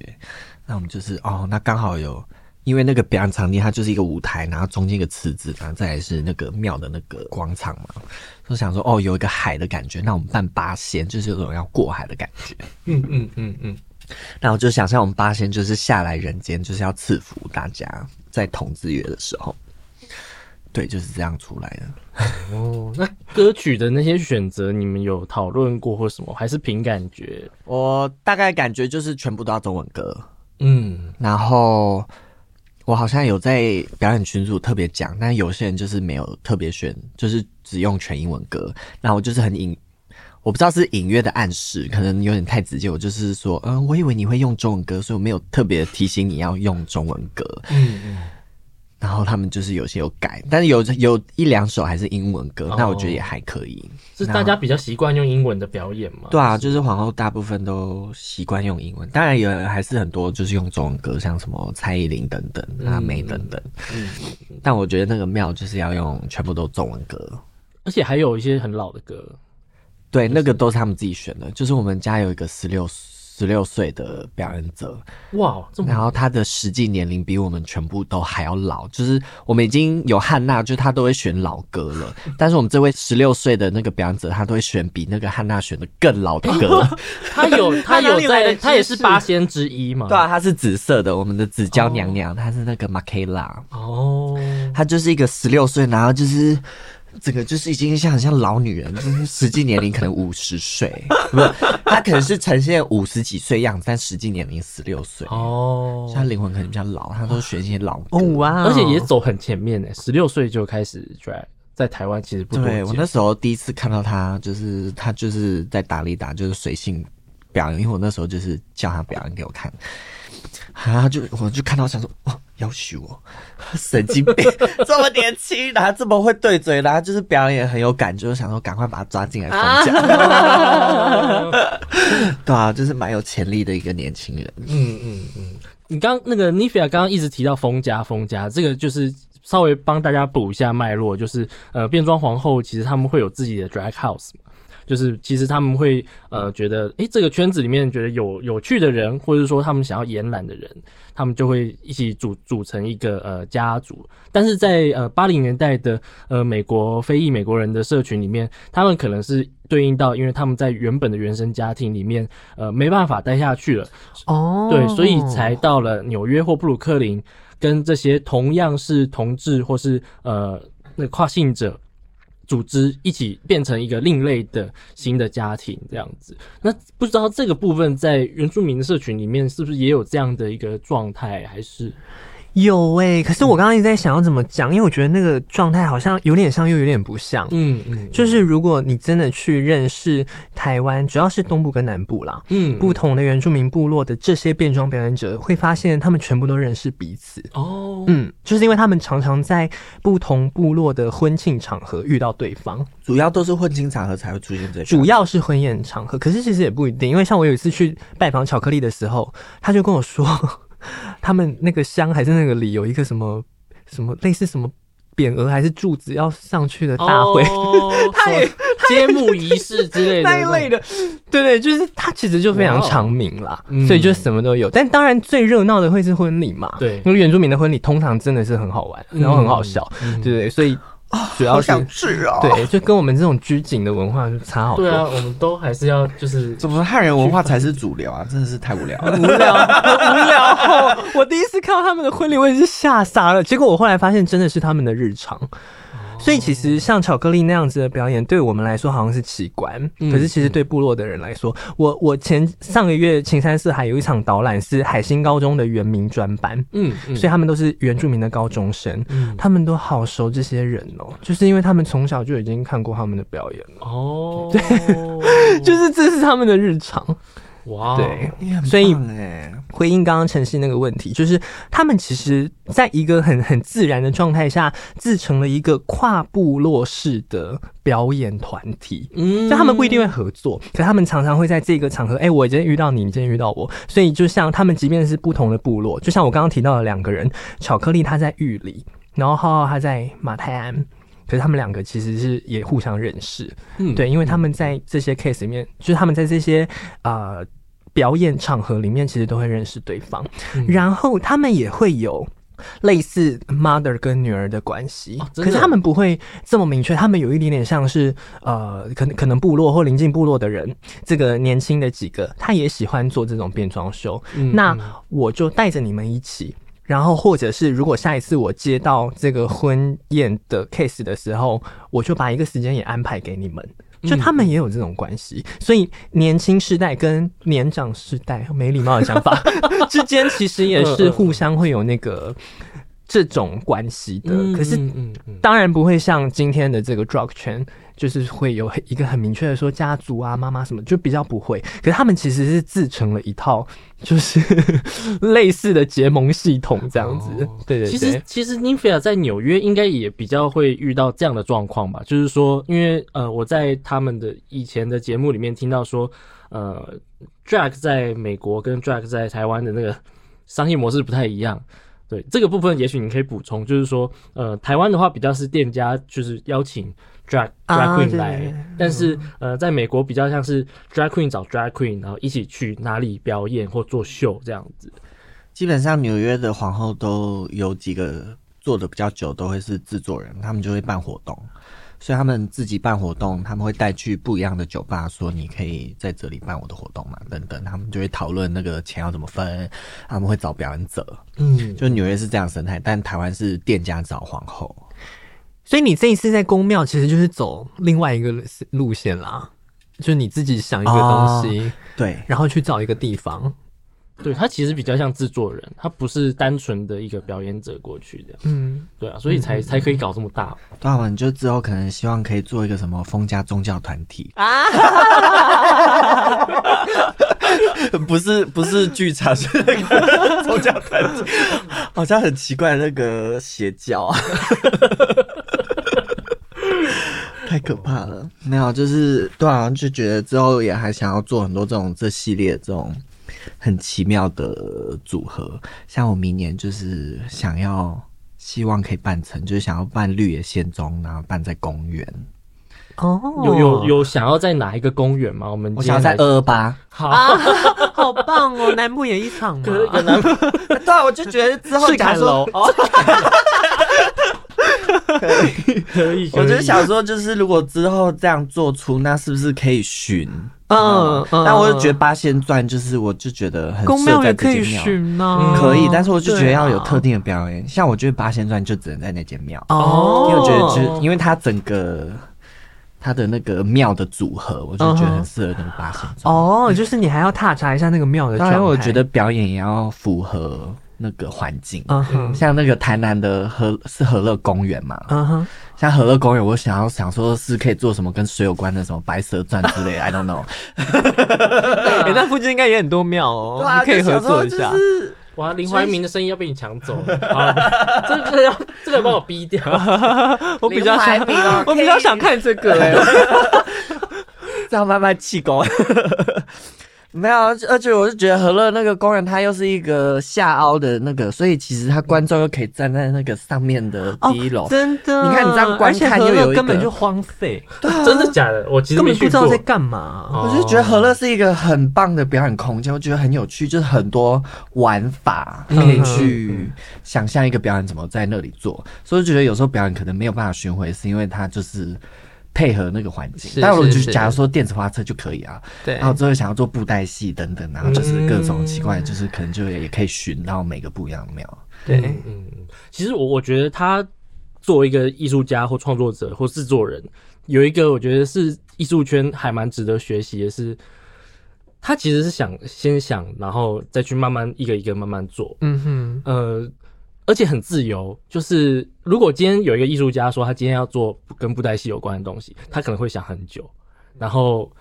那我们就是哦，那刚好有，因为那个表演场地它就是一个舞台，然后中间一个池子，然后再来是那个庙的那个广场嘛。就想说，哦，有一个海的感觉，那我们办八仙就是有种要过海的感觉。嗯嗯嗯嗯。那我就想象我们八仙就是下来人间，就是要赐福大家。在同子月的时候，对，就是这样出来的。*laughs* 哦，那歌曲的那些选择，你们有讨论过或什么？还是凭感觉？我大概感觉就是全部都要中文歌。嗯，然后我好像有在表演群组特别讲，但有些人就是没有特别选，就是只用全英文歌。那我就是很隐，我不知道是隐约的暗示，可能有点太直接。我就是说，嗯，我以为你会用中文歌，所以我没有特别提醒你要用中文歌。嗯嗯。然后他们就是有些有改，但是有有一两首还是英文歌，那我觉得也还可以。是大家比较习惯用英文的表演吗？对啊，就是皇后大部分都习惯用英文，当然有还是很多就是用中文歌，像什么蔡依林等等、阿妹等等。嗯，但我觉得那个庙就是要用全部都中文歌，而且还有一些很老的歌。对，那个都是他们自己选的。就是我们家有一个十六十六岁的表演者，哇，然后他的实际年龄比我们全部都还要老。就是我们已经有汉娜，就他都会选老歌了。*laughs* 但是我们这位十六岁的那个表演者，他都会选比那个汉娜选的更老的歌。*laughs* 他有，*laughs* 他有在，他也是八仙之一嘛？对啊，他是紫色的，我们的紫娇娘娘，她是那个马凯拉。哦，她就是一个十六岁，然后就是。这个就是已经像很像老女人，就是实际年龄可能五十岁，*laughs* 不是，她可能是呈现五十几岁样子，但实际年龄十六岁哦，她灵魂可能比较老，她都选一些老歌，哦哇，而且也走很前面呢，十六岁就开始 drag，在台湾其实不多。对，我那时候第一次看到她，就是她就是在打理打，就是随性表演，因为我那时候就是叫她表演给我看。*laughs* 啊！就我就看到想说，哦，要许我神经病，这么年轻，然后这么会对嘴，然后就是表演很有感觉，就想说赶快把他抓进来封奖。啊 *laughs* 对啊，就是蛮有潜力的一个年轻人。嗯嗯嗯，你刚那个 Nifia 刚刚一直提到封家封家，这个就是稍微帮大家补一下脉络，就是呃变装皇后其实他们会有自己的 drag house 嘛。就是其实他们会呃觉得，诶、欸，这个圈子里面觉得有有趣的人，或者说他们想要延揽的人，他们就会一起组组成一个呃家族。但是在呃八零年代的呃美国非裔美国人的社群里面，他们可能是对应到，因为他们在原本的原生家庭里面呃没办法待下去了哦，对，所以才到了纽约或布鲁克林，跟这些同样是同志或是呃那跨性者。组织一起变成一个另类的新的家庭，这样子。那不知道这个部分在原住民的社群里面是不是也有这样的一个状态，还是？有哎、欸，可是我刚刚一直在想要怎么讲，因为我觉得那个状态好像有点像，又有点不像。嗯嗯，就是如果你真的去认识台湾，主要是东部跟南部啦，嗯，不同的原住民部落的这些变装表演者，会发现他们全部都认识彼此。哦，嗯，就是因为他们常常在不同部落的婚庆场合遇到对方，主要都是婚庆场合才会出现这。主要是婚宴场合，可是其实也不一定，因为像我有一次去拜访巧克力的时候，他就跟我说。*laughs* 他们那个乡还是那个里有一个什么什么类似什么匾额还是柱子要上去的大会，哦、*laughs* *laughs* 他也揭幕仪式之类的那一类的，对对，就是他其实就非常长名啦，所以就什么都有。但当然最热闹的会是婚礼嘛，对，因为原住民的婚礼通常真的是很好玩，然后很好笑，嗯、对对，所以。啊，主要想治啊！对，就跟我们这种拘谨的文化就差好多。对啊，我们都还是要就是，怎么汉人文化才是主流啊？真的是太无聊了，无聊，无聊。*laughs* 我第一次看到他们的婚礼，我也是吓傻了。结果我后来发现，真的是他们的日常。所以其实像巧克力那样子的表演，对我们来说好像是奇观，嗯、可是其实对部落的人来说，我我前上个月青山寺还有一场导览是海星高中的原民专班，嗯，嗯，所以他们都是原住民的高中生，嗯，他们都好熟这些人哦，就是因为他们从小就已经看过他们的表演了，哦，*laughs* 对，就是这是他们的日常。哇，对，所以回应刚刚晨曦那个问题，就是他们其实在一个很很自然的状态下，自成了一个跨部落式的表演团体。嗯，就他们不一定会合作，可他们常常会在这个场合，哎、欸，我今天遇到你，你今天遇到我，所以就像他们即便是不同的部落，就像我刚刚提到的两个人，巧克力他在玉里，然后浩浩他在马泰安，可是他们两个其实是也互相认识。嗯，对，因为他们在这些 case 里面，就是他们在这些啊。呃表演场合里面，其实都会认识对方，嗯、然后他们也会有类似 mother 跟女儿的关系，哦、可是他们不会这么明确，他们有一点点像是呃，可能可能部落或邻近部落的人，这个年轻的几个，他也喜欢做这种变装秀，嗯、那我就带着你们一起，然后或者是如果下一次我接到这个婚宴的 case 的时候，我就把一个时间也安排给你们。就他们也有这种关系，所以年轻世代跟年长世代没礼貌的想法 *laughs* 之间，其实也是互相会有那个这种关系的。可是，当然不会像今天的这个 drug 圈。就是会有一个很明确的说家族啊，妈妈什么，就比较不会。可是他们其实是自成了一套，就是 *laughs* 类似的结盟系统这样子。哦、对对对。其实其实 Nymphia 在纽约应该也比较会遇到这样的状况吧。就是说，因为呃我在他们的以前的节目里面听到说，呃，Drag 在美国跟 Drag 在台湾的那个商业模式不太一样。对这个部分，也许你可以补充，就是说，呃，台湾的话比较是店家就是邀请。Drag drag queen 来，但是呃，在美国比较像是 drag queen 找 drag queen，然后一起去哪里表演或做秀这样子。基本上纽约的皇后都有几个做的比较久，都会是制作人，他们就会办活动，所以他们自己办活动，他们会带去不一样的酒吧，说你可以在这里办我的活动嘛，等等，他们就会讨论那个钱要怎么分，他们会找表演者，嗯，就纽约是这样生态，但台湾是店家找皇后。所以你这一次在宫庙，其实就是走另外一个路线啦，就是你自己想一个东西，哦、对，然后去找一个地方，对，他其实比较像制作人，他不是单纯的一个表演者过去的，嗯，对啊，所以才、嗯、才可以搞这么大。当然、啊，你就之后可能希望可以做一个什么封家宗教团体。啊，*laughs* 不是不是剧场，是那个 *laughs* 宗教团体，好像很奇怪那个邪教啊。太可怕了，没有，就是对啊，就觉得之后也还想要做很多这种这系列这种很奇妙的组合，像我明年就是想要希望可以办成，就是想要办绿野仙踪，然后办在公园，哦，有有有想要在哪一个公园吗？我们我想要在二二八。好，*laughs* 好棒哦！南部演一场嘛，可南部 *laughs* 对啊，我就觉得之后假如说。*laughs* 可以可以，我就想说，就是如果之后这样做出，那是不是可以寻？嗯，但我就觉得八仙传，就是我就觉得很适合在这间庙，可以，但是我就觉得要有特定的表演，像我觉得八仙传就只能在那间庙。哦，因为我觉得就因为它整个它的那个庙的组合，我就觉得很适合那个八仙传。哦，就是你还要踏查一下那个庙的，因为我觉得表演也要符合。那个环境，嗯哼，像那个台南的和是和乐公园嘛，嗯哼，像和乐公园，我想要想说是可以做什么跟水有关的，什么白蛇传之类，I don't know。*laughs* 哎，那附近应该也很多庙哦，对啊，可以合作一下。哇，林怀民的声音要被你抢走，*laughs* 啊，这个要这个帮我逼掉。*laughs* 我比较想，我比较想看这个，哎，这样慢慢气功。没有，而且我是觉得何乐那个公园，它又是一个下凹的那个，所以其实它观众又可以站在那个上面的第一楼。哦，真的，你看你这样观看又有一个根本就荒废。对啊，真的假的？我其实根本不知道在干嘛。我就觉得何乐是一个很棒的表演空间，我觉得很有趣，就是很多玩法可以去想象一个表演怎么在那里做。所以我觉得有时候表演可能没有办法巡回，是因为它就是。配合那个环境，但我就是假如说电子花车就可以啊，对，然后之后想要做布袋戏等等，然后就是各种奇怪，就是可能就也可以寻到每个不一样的庙。对，嗯，其实我我觉得他作为一个艺术家或创作者或制作人，有一个我觉得是艺术圈还蛮值得学习的是，他其实是想先想，然后再去慢慢一个一个慢慢做。嗯哼，呃。而且很自由，就是如果今天有一个艺术家说他今天要做跟布袋戏有关的东西，他可能会想很久，然后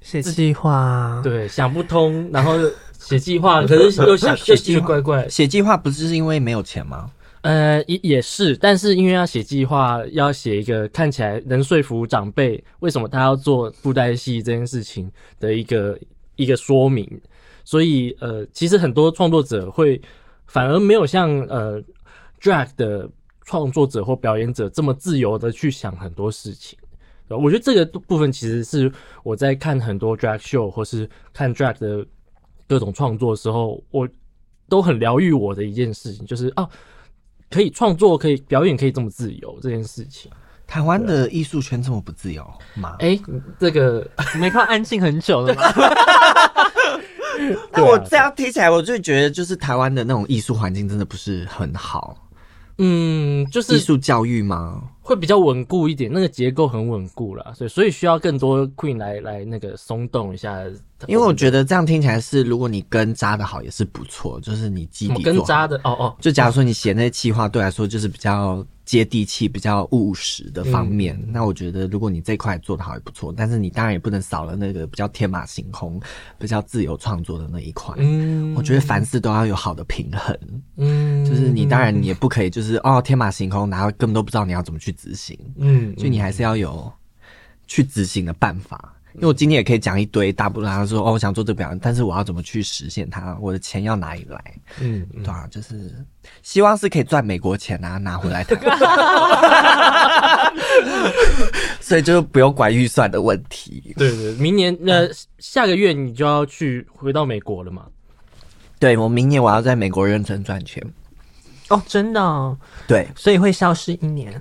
写计划，对，想不通，然后写计划，*laughs* 可是又想写计划，怪怪，写计划不是是因为没有钱吗？呃，也也是，但是因为要写计划，要写一个看起来能说服长辈为什么他要做布袋戏这件事情的一个一个说明，所以呃，其实很多创作者会。反而没有像呃，drag 的创作者或表演者这么自由的去想很多事情。我觉得这个部分其实是我在看很多 drag show 或是看 drag 的各种创作的时候，我都很疗愈我的一件事情，就是啊，可以创作、可以表演、可以这么自由这件事情。台湾的艺术圈这么不自由吗？哎、欸，这个 *laughs* 没看安静很久了吗？*laughs* 那我这样听起来，我就觉得就是台湾的那种艺术环境真的不是很好。嗯，就是艺术教育吗？会比较稳固一点，那个结构很稳固了，所以所以需要更多 queen 来来那个松动一下。因为我觉得这样听起来是，如果你根扎的好也是不错，就是你基底根扎的哦哦。就假如说你写那些企划，对来说就是比较接地气、比较务实的方面，嗯、那我觉得如果你这块做的好也不错。但是你当然也不能少了那个比较天马行空、比较自由创作的那一块。嗯，我觉得凡事都要有好的平衡。嗯，就是你当然你也不可以就是哦天马行空，然后根本都不知道你要怎么去执行。嗯，所以你还是要有去执行的办法。因为我今天也可以讲一堆大不拉，说哦，我想做这个表演，但是我要怎么去实现它？我的钱要哪里来？嗯，对啊，就是希望是可以赚美国钱啊，拿回来的。*laughs* 所以就不用管预算的问题。对对，明年那、呃、下个月你就要去回到美国了嘛？对，我明年我要在美国认真赚钱。哦，真的、哦？对，所以会消失一年。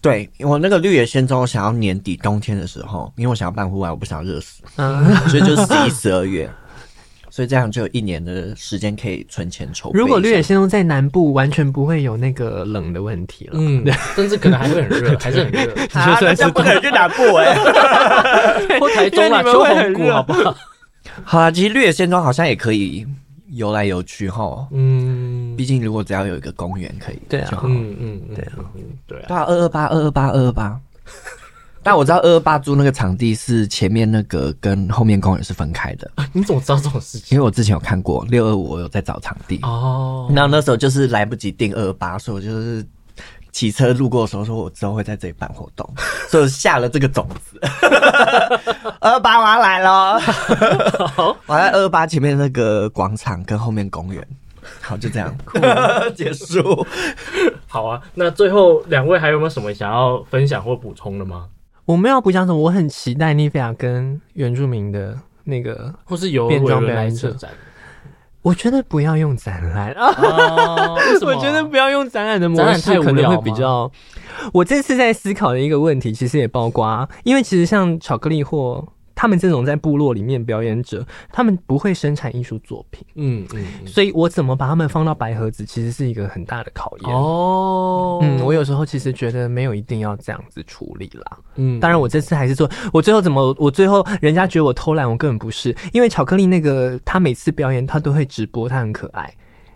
对，我那个绿野仙踪，我想要年底冬天的时候，因为我想要办户外，我不想热死，嗯，所以就十一、十二月，*laughs* 所以这样就有一年的时间可以存钱筹备。如果绿野仙踪在南部，完全不会有那个冷的问题了，嗯，甚至可能还会很热，*laughs* 还是很热。啊，那不可能去南部哎，*laughs* 或台中啊，秋红谷好不好？好啊，其实绿野仙踪好像也可以。游来游去哈，嗯，毕竟如果只要有一个公园可以，对啊，嗯嗯，对啊，对啊，二二八二二八二二八，*laughs* 但我知道二二八租那个场地是前面那个跟后面公园是分开的，你怎么知道这种事情？因为我之前有看过六二五，我有在找场地。哦，然后那时候就是来不及订二二八，所以我就是。骑车路过的时候，说我之后会在这里办活动，*laughs* 所以我下了这个种子。二 *laughs* 二八我要来了，我在二二八前面那个广场跟后面公园。好，就这样，*laughs* 结束。好啊，那最后两位还有没有什么想要分享或补充的吗？我没有补充什么，我很期待妮菲亚跟原住民的那个，或是有变装表演者。我觉得不要用展览啊！*laughs* 我觉得不要用展览的模式，可能会比较。我这次在思考的一个问题，其实也包括，因为其实像巧克力或。他们这种在部落里面表演者，他们不会生产艺术作品，嗯嗯，所以我怎么把他们放到白盒子，其实是一个很大的考验哦。嗯，我有时候其实觉得没有一定要这样子处理啦。嗯，当然我这次还是做，我最后怎么，我最后人家觉得我偷懒，我根本不是，因为巧克力那个他每次表演他都会直播，他很可爱。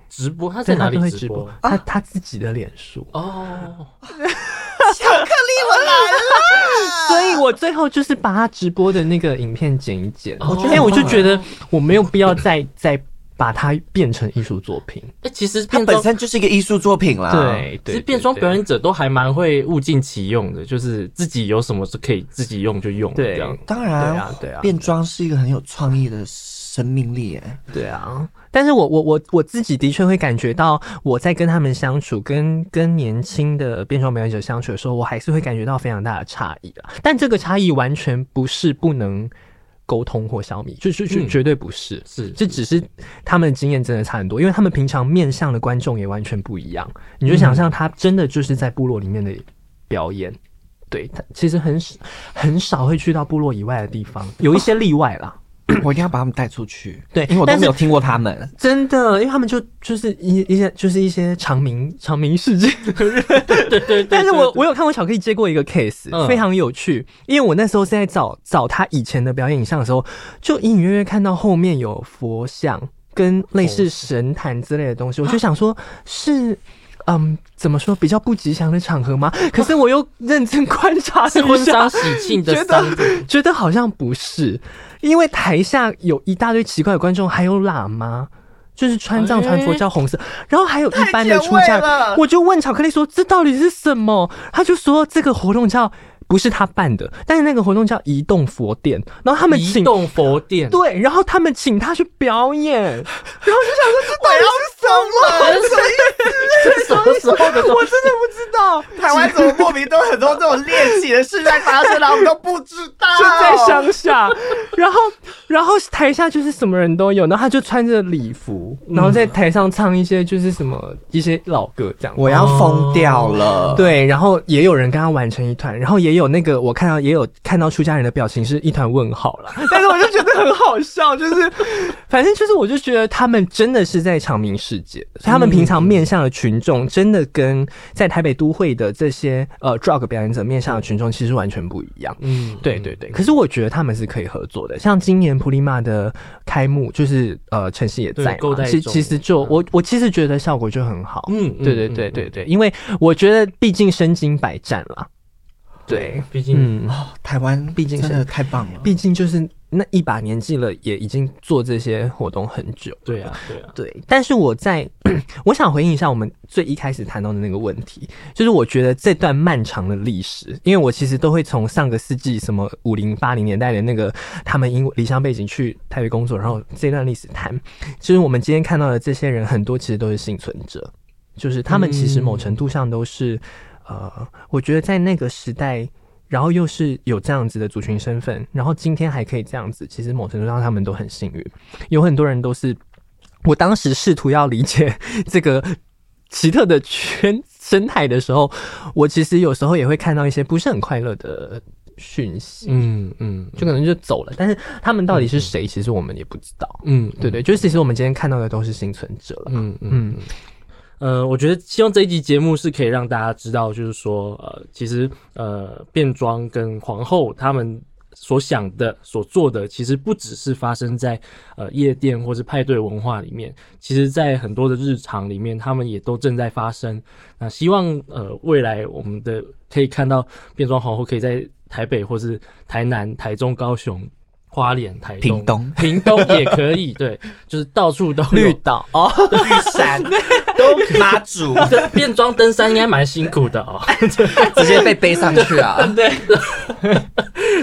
直播他在哪里直播？他他自己的脸书哦。*laughs* 巧克力我来了，所以我最后就是把他直播的那个影片剪一剪。我觉得我就觉得我没有必要再再把它变成艺术作品。哎，其实它本身就是一个艺术作品啦。对，其实变装表演者都还蛮会物尽其用的，就是自己有什么是可以自己用就用。对，这样当然，对啊，对啊，变装是一个很有创意的生命力。哎，对啊。但是我我我我自己的确会感觉到，我在跟他们相处，跟跟年轻的变装表演者相处的时候，我还是会感觉到非常大的差异啊。但这个差异完全不是不能沟通或消弭，就就就绝对不是，嗯、是，这只是他们的经验真的差很多，因为他们平常面向的观众也完全不一样。你就想象他真的就是在部落里面的表演，对他其实很很少会去到部落以外的地方，有一些例外啦。*clears throat* 我一定要把他们带出去，对，因为我都没有听过他们，真的，因为他们就就是一一些就是一些长名长名世界的人，对对对。但是我我有看过巧克力接过一个 case，嗯，非常有趣，因为我那时候是在找找他以前的表演影像的时候，就隐隐约约看到后面有佛像跟类似神坛之类的东西，我就想说，是。嗯，怎么说比较不吉祥的场合吗？*laughs* 可是我又认真观察是婚丧喜庆的，觉得 *laughs* 觉得好像不是，因为台下有一大堆奇怪的观众，还有喇嘛，就是穿藏传佛教红色，然后还有一般的出家，我就问巧克力说，这到底是什么？他就说这个活动叫。不是他办的，但是那个活动叫移动佛殿，然后他们请移动佛殿，对，然后他们请他去表演，*laughs* 然后就想说这到底是什么？什么意思？什么时候的？我真的不知道。台湾怎么莫名都有很多这种猎奇的事在发生，然后我们都不知道。就在乡下，然后然后台下就是什么人都有，然后他就穿着礼服，然后在台上唱一些就是什么一些老歌这样。我要疯掉了。对，然后也有人跟他玩成一团，然后也有。有那个，我看到也有看到出家人的表情是一团问号了，*laughs* 但是我就觉得很好笑，就是反正就是我就觉得他们真的是在长明世界，他们平常面向的群众真的跟在台北都会的这些呃 drug 表演者面向的群众其实完全不一样。嗯，对对对。可是我觉得他们是可以合作的，像今年普利马的开幕，就是呃陈晞也在嘛，其其实就我我其实觉得效果就很好。嗯，对对对对对，因为我觉得毕竟身经百战了。对，毕竟，嗯，哦、台湾毕竟真的太棒了。毕竟就是那一把年纪了，也已经做这些活动很久。对啊，对啊，对。但是我在，*clears throat* 我想回应一下我们最一开始谈到的那个问题，就是我觉得这段漫长的历史，因为我其实都会从上个世纪什么五零八零年代的那个他们因为离乡背景去台北工作，然后这段历史谈，就是我们今天看到的这些人，很多其实都是幸存者，就是他们其实某程度上都是。呃，我觉得在那个时代，然后又是有这样子的族群身份，然后今天还可以这样子，其实某程度上他们都很幸运。有很多人都是，我当时试图要理解这个奇特的圈生态的时候，我其实有时候也会看到一些不是很快乐的讯息。嗯嗯，就可能就走了，但是他们到底是谁，其实我们也不知道。嗯，对对，就是其实我们今天看到的都是幸存者了。嗯嗯。嗯呃，我觉得希望这一集节目是可以让大家知道，就是说，呃，其实呃，变装跟皇后他们所想的、所做的，其实不只是发生在呃夜店或是派对文化里面，其实在很多的日常里面，他们也都正在发生。那希望呃未来我们的可以看到变装皇后可以在台北或是台南、台中、高雄。花莲、台东、屏东、屏东也可以，*laughs* 对，就是到处都绿岛哦，绿山 *laughs* 都马祖，变装登山应该蛮辛苦的哦，*laughs* 直接被背上去啊！对，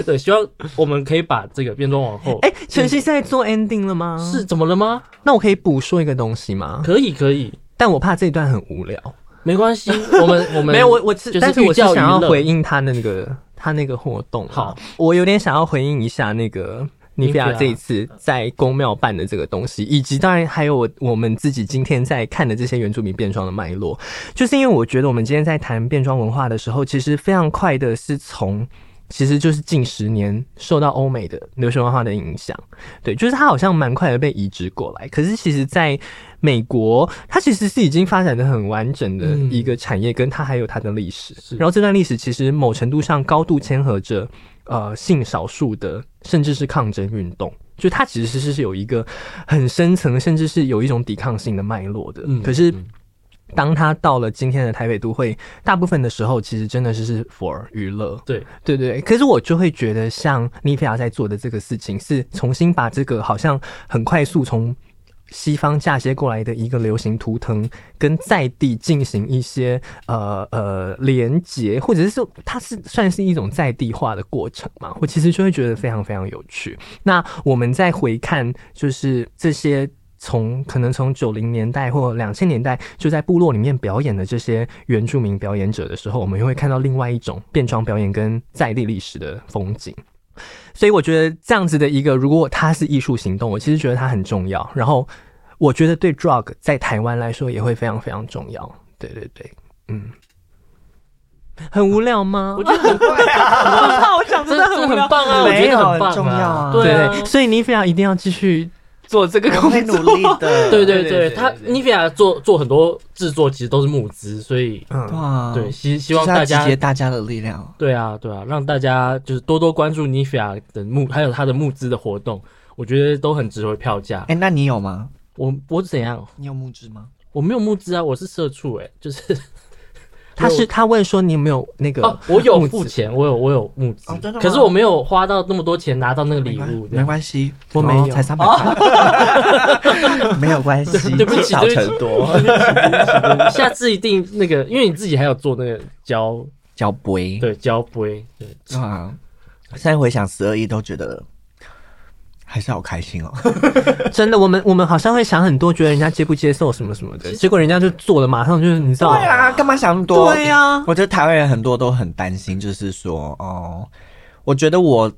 对，希望我们可以把这个变装往后。哎，晨曦现在做 ending 了吗？是怎么了吗？那我可以补说一个东西吗？可以，可以，但我怕这一段很无聊。没关系，我们我们没有我我，但是我是想要回应他的那个。他那个活动。好，我有点想要回应一下那个。尼菲亚这一次在宫庙办的这个东西，以及当然还有我我们自己今天在看的这些原住民变装的脉络，就是因为我觉得我们今天在谈变装文化的时候，其实非常快的是从，其实就是近十年受到欧美的流行文化的影响，对，就是它好像蛮快的被移植过来。可是其实在美国，它其实是已经发展的很完整的一个产业，跟它还有它的历史。然后这段历史其实某程度上高度牵合着。呃，性少数的，甚至是抗争运动，就它其实是是有一个很深层，甚至是有一种抵抗性的脉络的。嗯，可是当他到了今天的台北都会，大部分的时候，其实真的是是 for 娱乐。对，对对。可是我就会觉得，像尼菲亚在做的这个事情，是重新把这个好像很快速从。西方嫁接过来的一个流行图腾，跟在地进行一些呃呃连接，或者是说它是算是一种在地化的过程嘛？我其实就会觉得非常非常有趣。那我们再回看，就是这些从可能从九零年代或两千年代就在部落里面表演的这些原住民表演者的时候，我们又会看到另外一种变装表演跟在地历史的风景。所以我觉得这样子的一个，如果它是艺术行动，我其实觉得它很重要。然后我觉得对 drug 在台湾来说也会非常非常重要。对对对，嗯，很无聊吗？*laughs* 我觉得很棒啊！*laughs* 我怕我讲真的很很棒啊！我觉得很棒，重要啊！对，对，所以尼菲亚一定要继续做这个工作，努力的。*laughs* 对对对，他尼菲亚做做很多制作，其实都是募资，所以嗯，对，希希望大家集结大家的力量。对啊，对啊，让大家就是多多关注尼菲亚的募，还有他的募资的活动，我觉得都很值回票价。哎，那你有吗？我我怎样？你有募资吗？我没有募资啊，我是社畜哎、欸，就是他是他问说你有没有那个？哦，我有付钱，我有我有募资、哦，可是我没有花到那么多钱拿到那个礼物，没关系，我没有，才三百块，*laughs* 没有关系，对不起，少成多，下次一定那个，因为你自己还有做那个胶胶杯，对胶杯，对。啊，现在回想十二亿都觉得。还是好开心哦！*laughs* 真的，我们我们好像会想很多，觉得人家接不接受什么什么的，结果人家就做了，马上就是你知道？对啊，干嘛想那么多？对呀、啊，我觉得台湾人很多都很担心，就是说，哦，我觉得我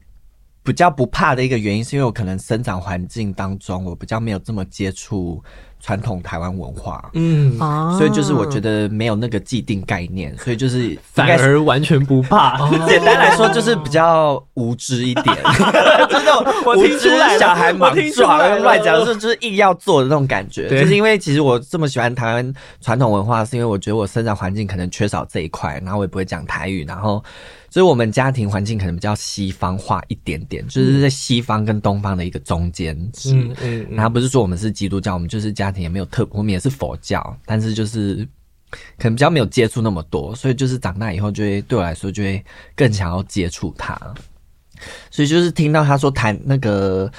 比较不怕的一个原因，是因为我可能生长环境当中，我比较没有这么接触。传统台湾文化，嗯，所以就是我觉得没有那个既定概念，所以就是反而完全不怕。*laughs* 简单来说，就是比较无知一点，*laughs* 就是那种无知小孩莽撞乱讲，是就是硬要做的那种感觉。就是因为其实我这么喜欢台湾传统文化，是因为我觉得我生长环境可能缺少这一块，然后我也不会讲台语，然后。所以，我们家庭环境可能比较西方化一点点，就是在西方跟东方的一个中间值。嗯嗯，然后不是说我们是基督教，我们就是家庭也没有特，我们也是佛教，但是就是可能比较没有接触那么多，所以就是长大以后就会对我来说就会更想要接触它。所以就是听到他说台那个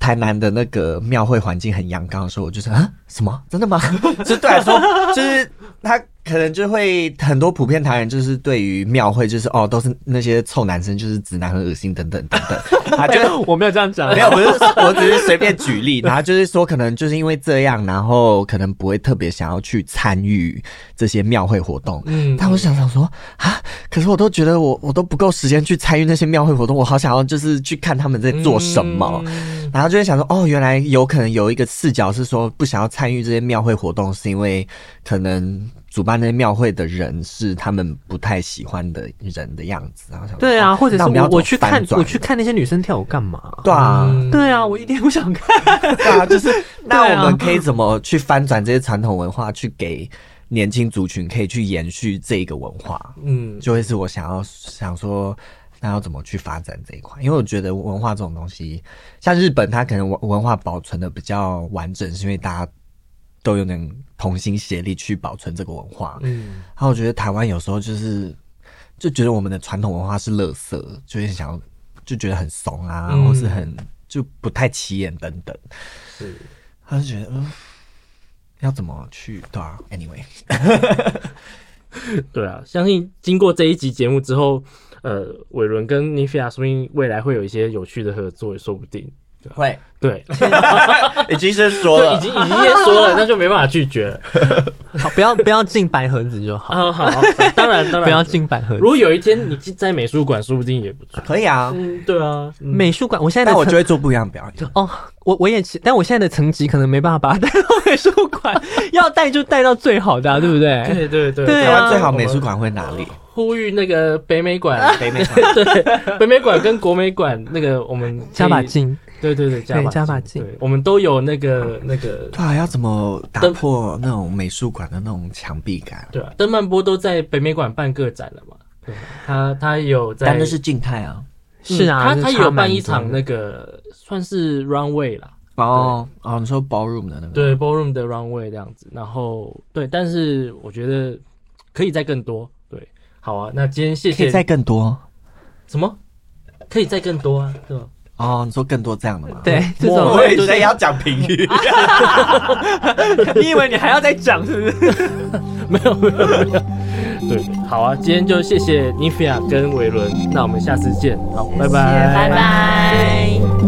台南的那个庙会环境很阳刚的时候，我就说啊，什么？真的吗？*laughs* 就对来说，就是他。可能就会很多普遍台人就是对于庙会就是哦都是那些臭男生就是直男很恶心等等等等，*laughs* 他就我没有这样讲，没有，不是，我只是随便举例，然后就是说可能就是因为这样，然后可能不会特别想要去参与这些庙会活动。嗯，但我想想说啊，可是我都觉得我我都不够时间去参与那些庙会活动，我好想要就是去看他们在做什么，嗯、然后就会想说哦，原来有可能有一个视角是说不想要参与这些庙会活动，是因为可能。主办那些庙会的人是他们不太喜欢的人的样子，然后想对啊，或者是我我去看我去看那些女生跳舞干嘛？对啊，对啊，我一点不想看。对啊，就是 *laughs* 那我们可以怎么去翻转这些传统文化，去给年轻族群可以去延续这一个文化？嗯，就会是我想要想说，那要怎么去发展这一块？因为我觉得文化这种东西，像日本，它可能文文化保存的比较完整，是因为大家。都有点同心协力去保存这个文化，嗯，然后我觉得台湾有时候就是就觉得我们的传统文化是垃圾，就是想要就觉得很怂啊，嗯、或是很就不太起眼等等，是，他就觉得嗯，要怎么去对啊？Anyway，*laughs* 对啊，相信经过这一集节目之后，呃，伟伦跟尼菲亚说不定未来会有一些有趣的合作，也说不定。会，对，*laughs* 已经是说了，已经已经先说了，那就没办法拒绝了。*laughs* 好，不要不要进白盒子就好。好好，当然当然不要进白盒子。如果有一天你在美术馆，说不定也不错。可以啊，嗯，对啊，美术馆，我现在但我就会做不一样表演。哦，我我也是，但我现在的层级可能没办法把它带到美术馆，*laughs* 要带就带到最好的，对不对？对对对，对台湾最好美术馆会哪里？呼吁那个北美馆，北美馆对，北美馆跟国美馆那个我们加把劲。对对对，加把加把劲。我们都有那个那个。对啊，要怎么打破那种美术馆的那种墙壁感？对啊，邓曼波都在北美馆办个展了嘛？对，他他有在，但那是静态啊。是啊，他他有办一场那个算是 runway 啦。哦哦，你说 ballroom 的那个？对，ballroom 的 runway 这样子。然后对，但是我觉得可以再更多。对，好啊，那今天谢谢。可以再更多？什么？可以再更多啊？对吧？哦，你说更多这样的吗？对，这种我以为要讲评语。*laughs* 你以为你还要再讲是不是？*laughs* 没有没有没有。对，好啊，今天就谢谢 Nifia 跟维伦，那我们下次见，好，拜拜，拜拜。